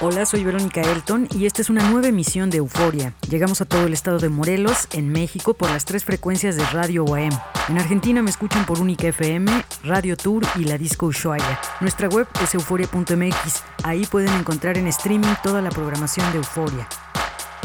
Hola, soy Verónica Elton y esta es una nueva emisión de Euforia. Llegamos a todo el estado de Morelos, en México, por las tres frecuencias de Radio OAM. En Argentina me escuchan por Única FM, Radio Tour y la Disco Ushuaia. Nuestra web es euforia.mx. Ahí pueden encontrar en streaming toda la programación de Euforia.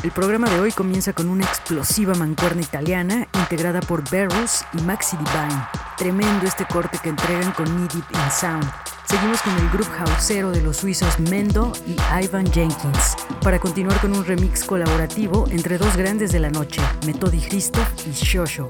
El programa de hoy comienza con una explosiva mancuerna italiana integrada por Barrels y Maxi Divine. Tremendo este corte que entregan con Need It in Sound. Seguimos con el grupo houseero de los suizos Mendo y Ivan Jenkins, para continuar con un remix colaborativo entre dos grandes de la noche, Metodi Christoph y Shosho.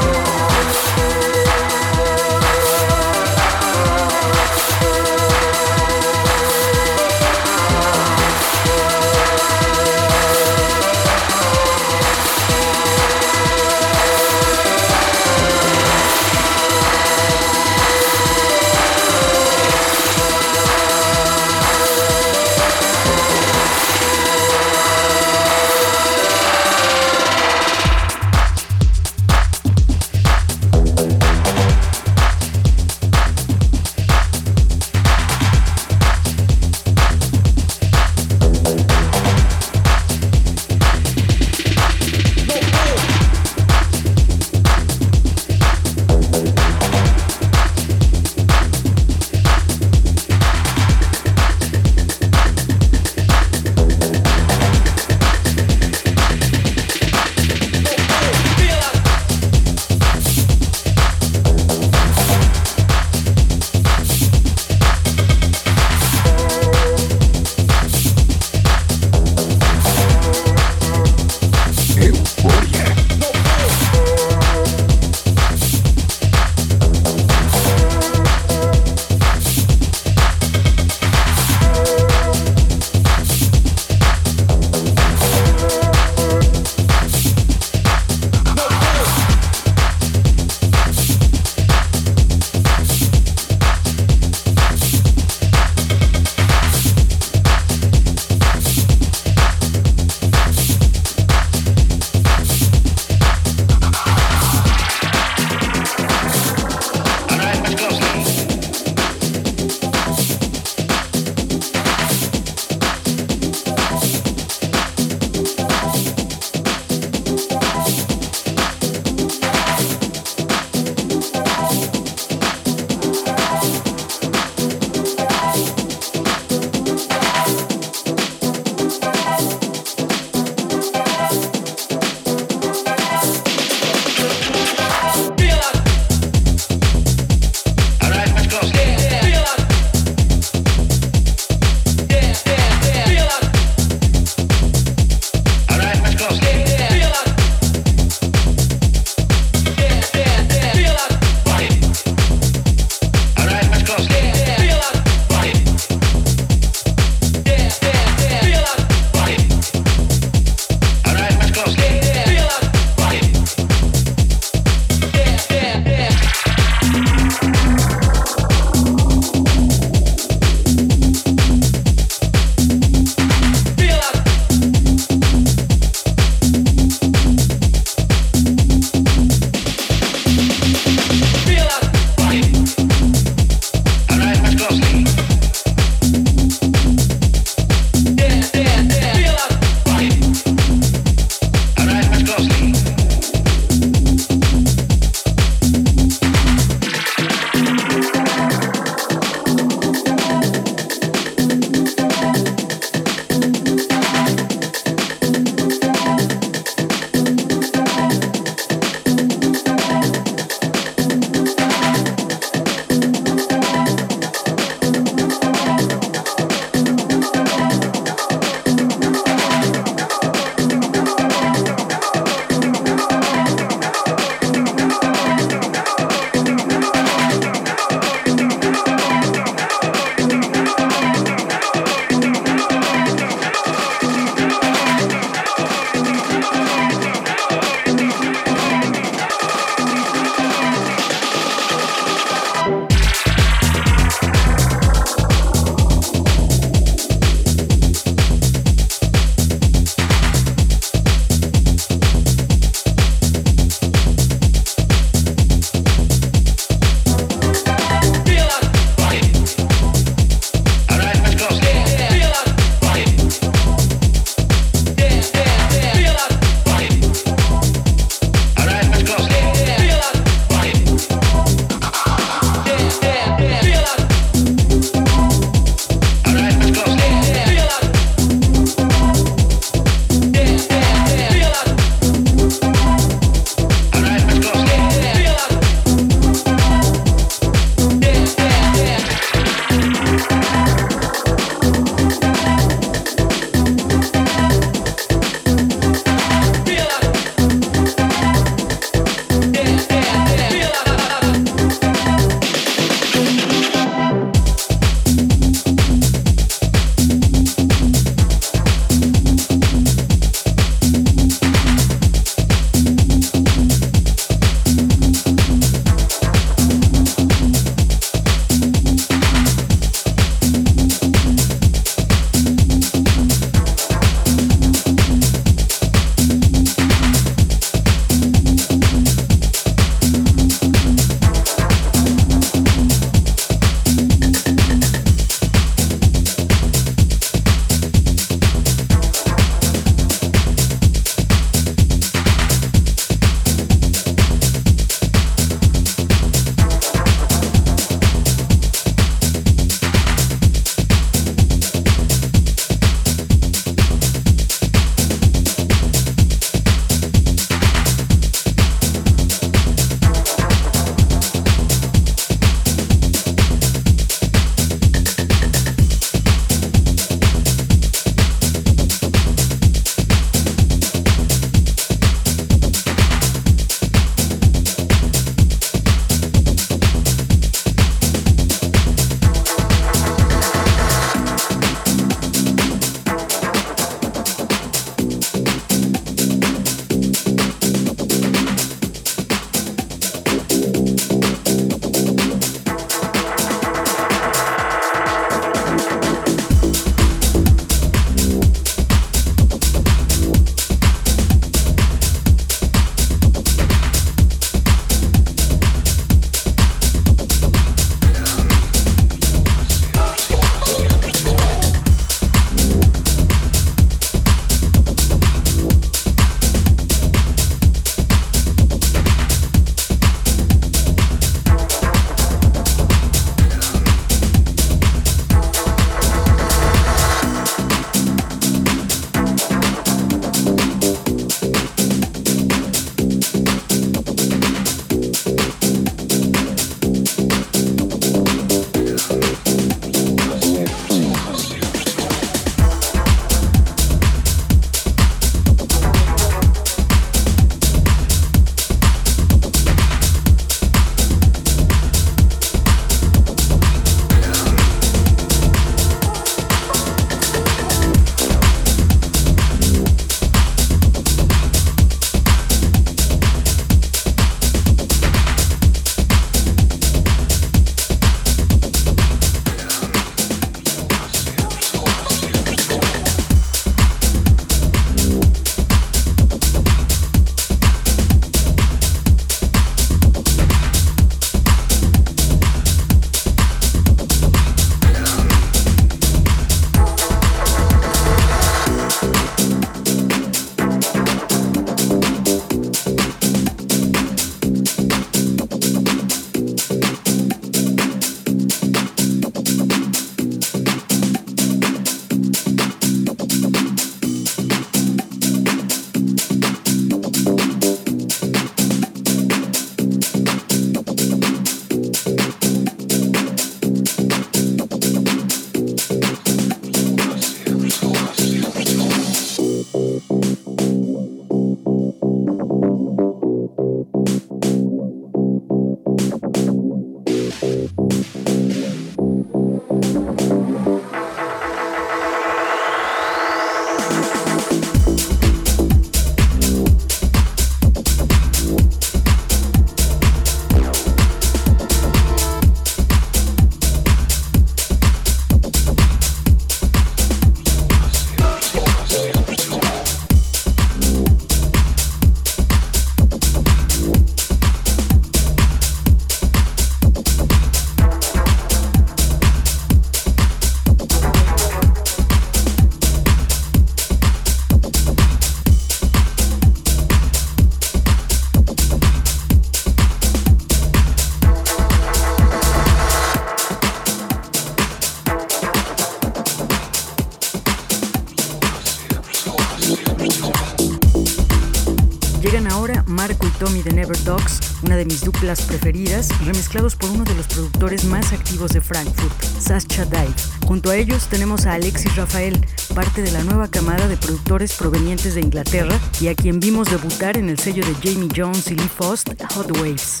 Duplas preferidas, remezclados por uno de los productores más activos de Frankfurt, Sascha Dive. Junto a ellos tenemos a Alexis Rafael, parte de la nueva camada de productores provenientes de Inglaterra y a quien vimos debutar en el sello de Jamie Jones y Lee Faust, Hot Waves.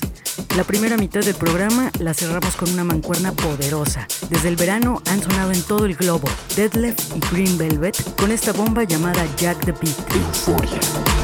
La primera mitad del programa la cerramos con una mancuerna poderosa. Desde el verano han sonado en todo el globo Deadlift y Green Velvet con esta bomba llamada Jack the Beat.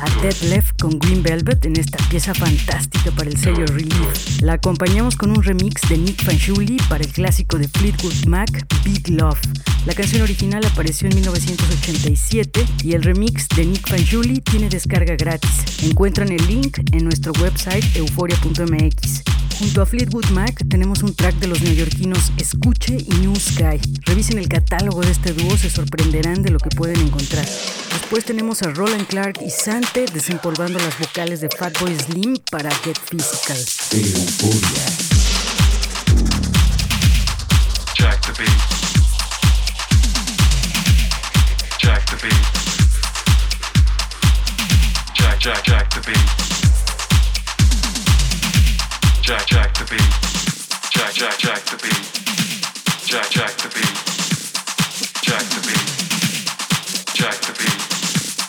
A Dead Left con Green Velvet en esta pieza fantástica para el sello Relief. La acompañamos con un remix de Nick Fanciulli para el clásico de Fleetwood Mac, Big Love. La canción original apareció en 1987 y el remix de Nick Fanciulli tiene descarga gratis. Encuentran el link en nuestro website euforia.mx. Junto a Fleetwood Mac tenemos un track de los neoyorquinos Escuche y New Sky. Revisen el catálogo de este dúo, se sorprenderán de lo que pueden encontrar. Después tenemos a Roland Clark y Sante desempolvando las vocales de Fatboy Slim para Get Physical. Euforia. Jack the beat. Jack the beat. Jack, jack, jack the beat. Jack, jack the beat. Jack, jack, jack the beat. Jack, jack the beat. Jack the beat. Jack the beat.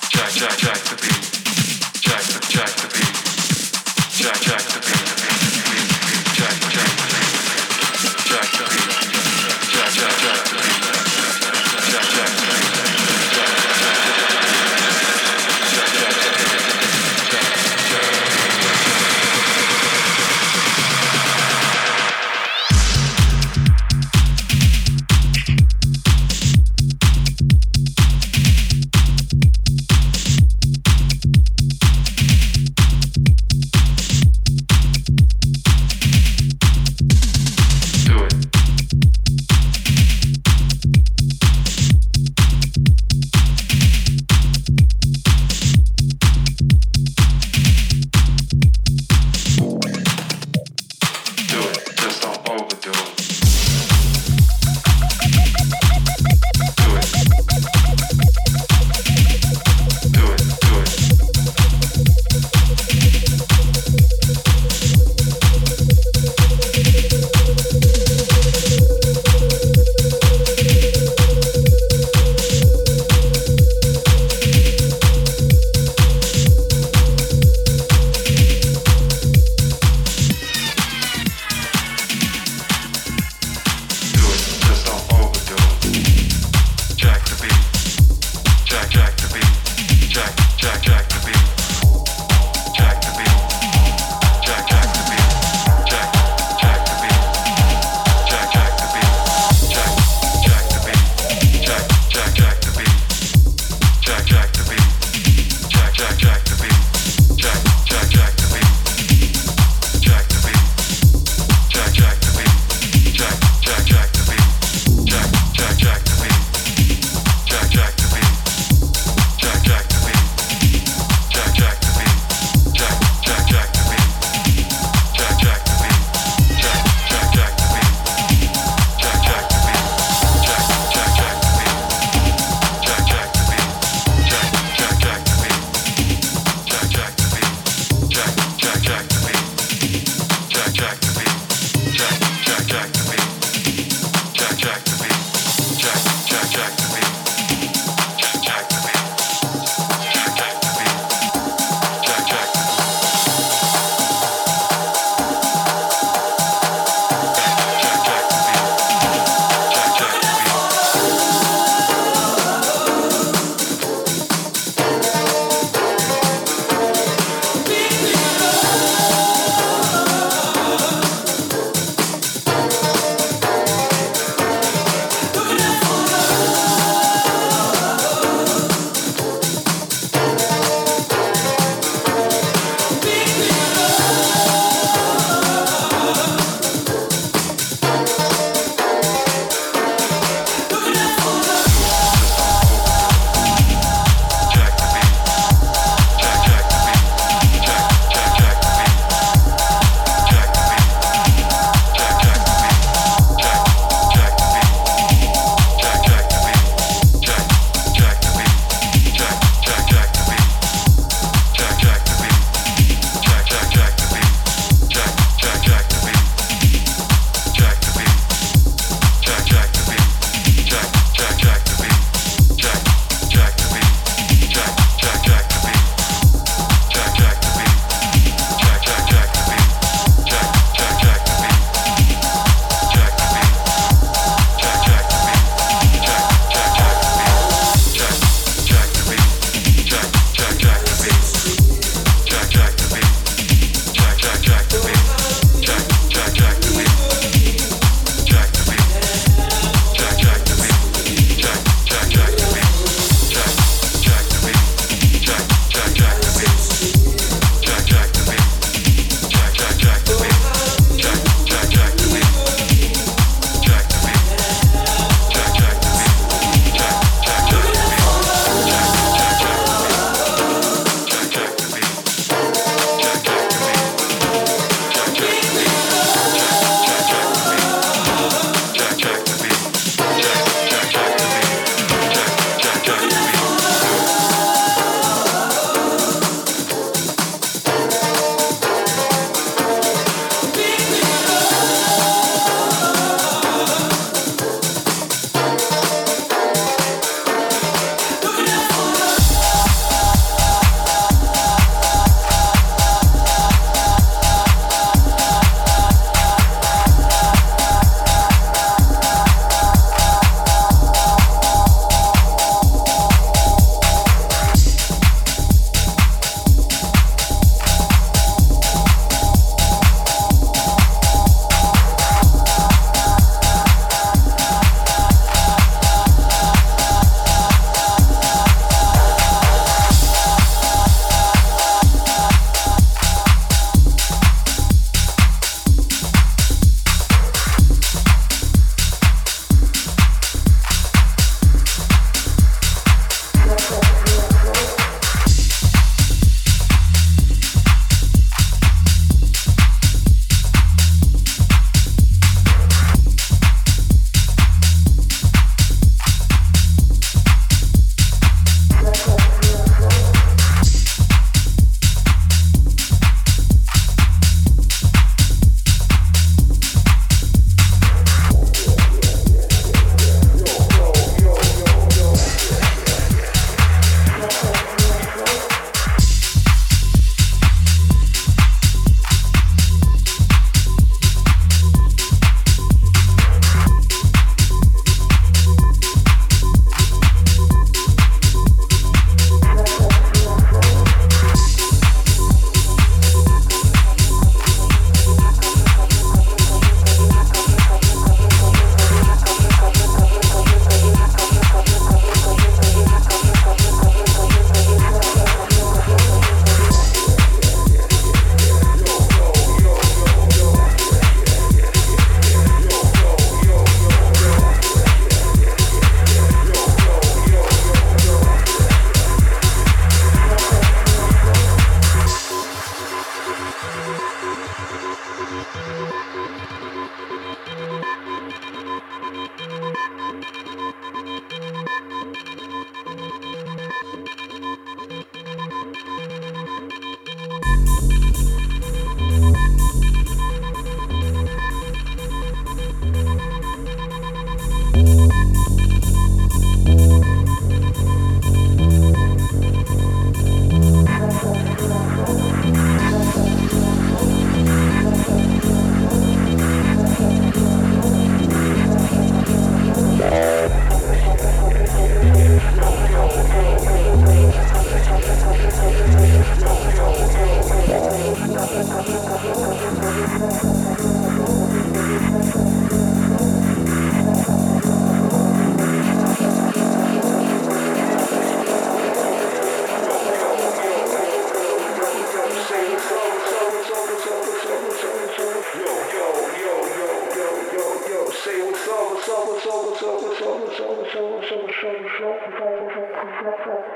Jack, jack, jack the beat. Jack the, jack the beat. Jack, jack the beat.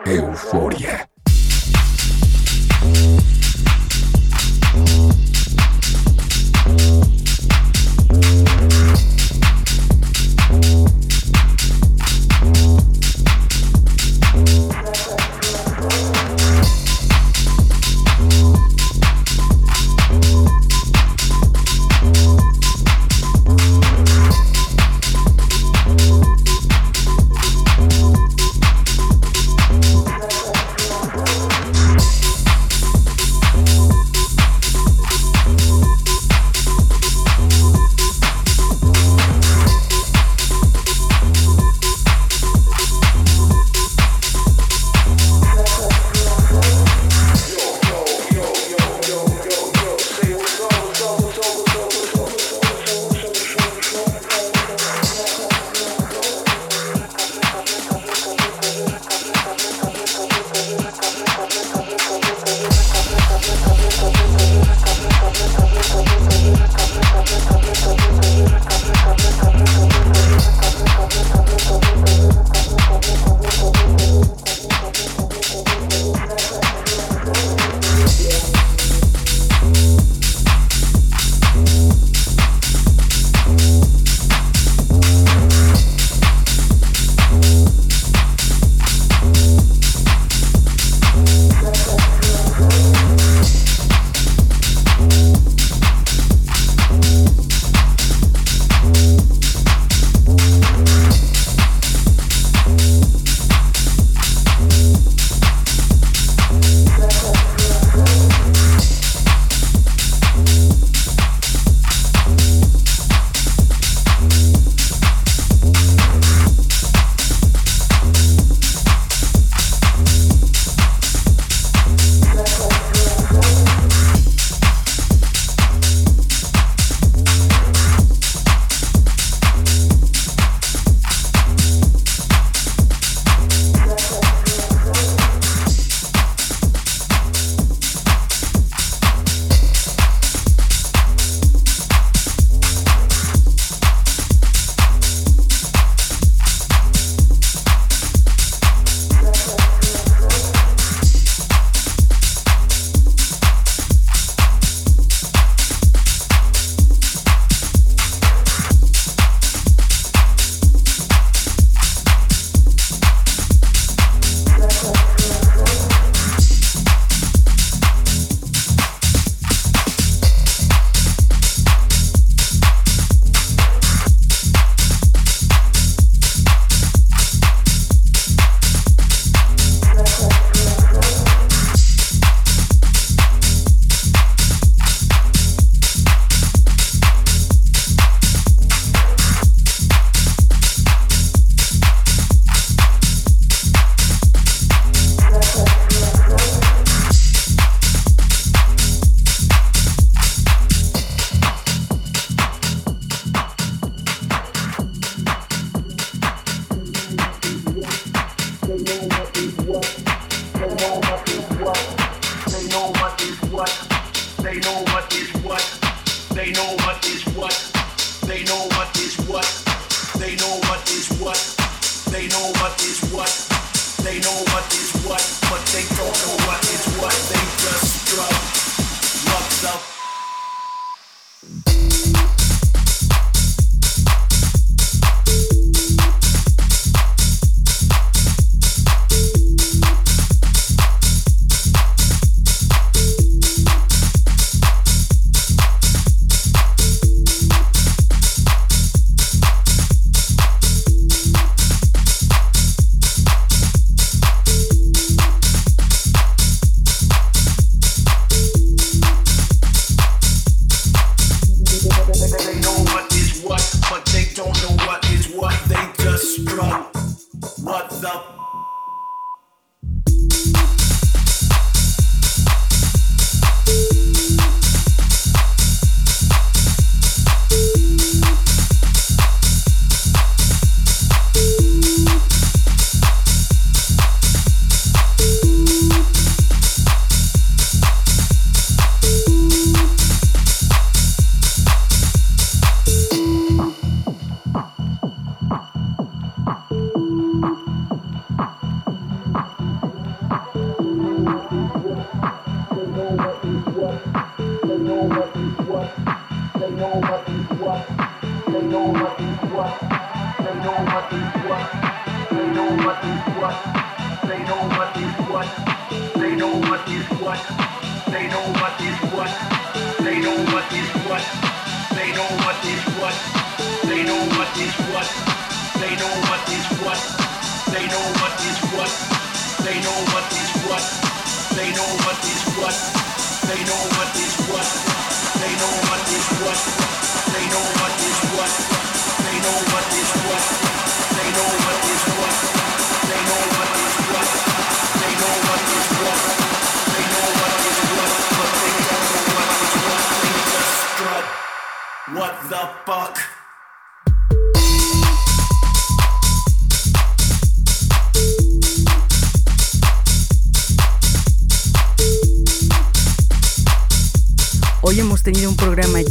Euforia.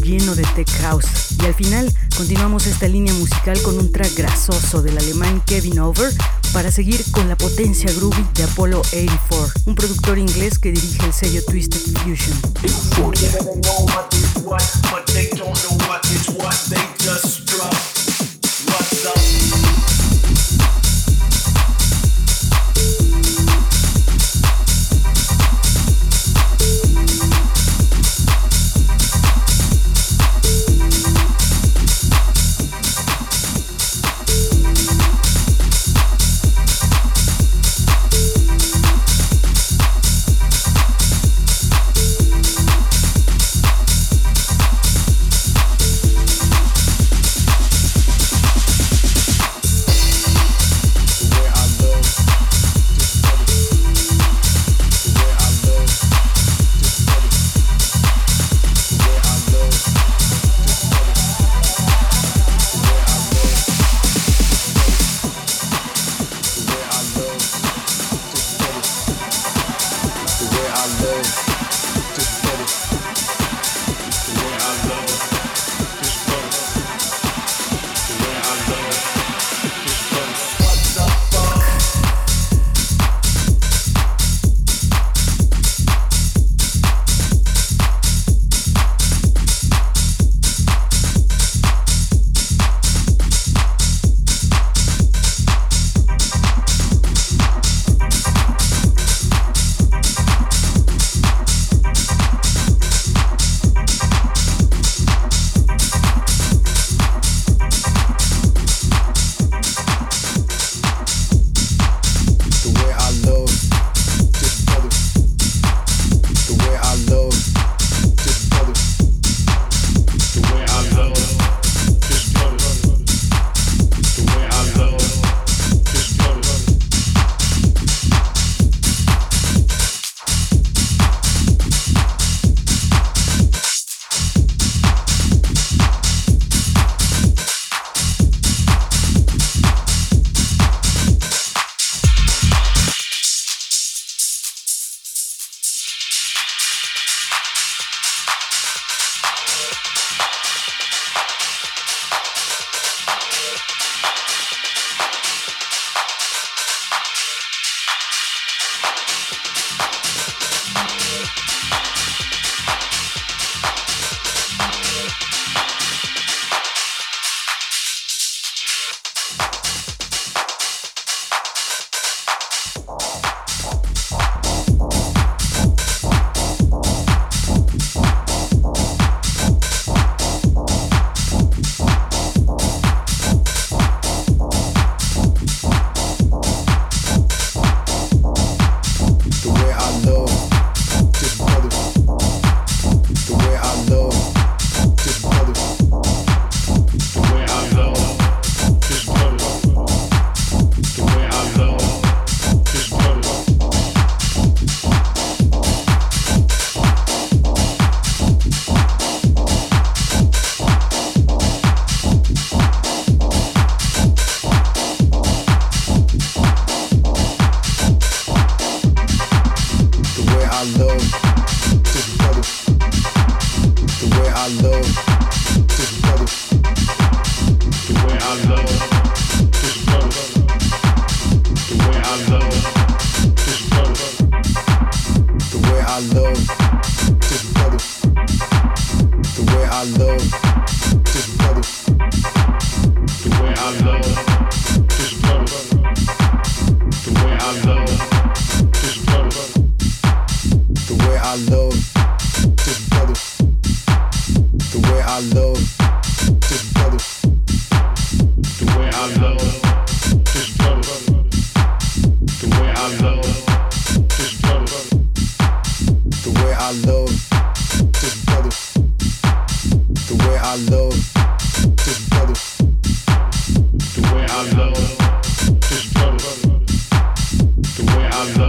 Lleno de tech house y al final continuamos esta línea musical con un track grasoso del alemán Kevin Over para seguir con la potencia groovy de Apollo 84, un productor inglés que dirige el sello Twisted Fusion.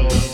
so.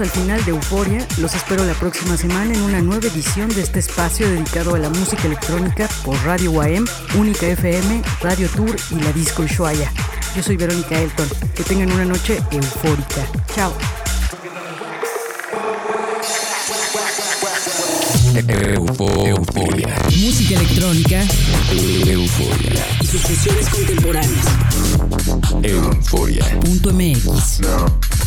Al final de Euforia. Los espero la próxima semana en una nueva edición de este espacio dedicado a la música electrónica por Radio UAM, Única FM, Radio Tour y la Disco Ushuaia. Yo soy Verónica Elton. Que tengan una noche eufórica. Chao. Euforia. Música electrónica Euforia. y sus contemporáneas. Euforia. Punto MX.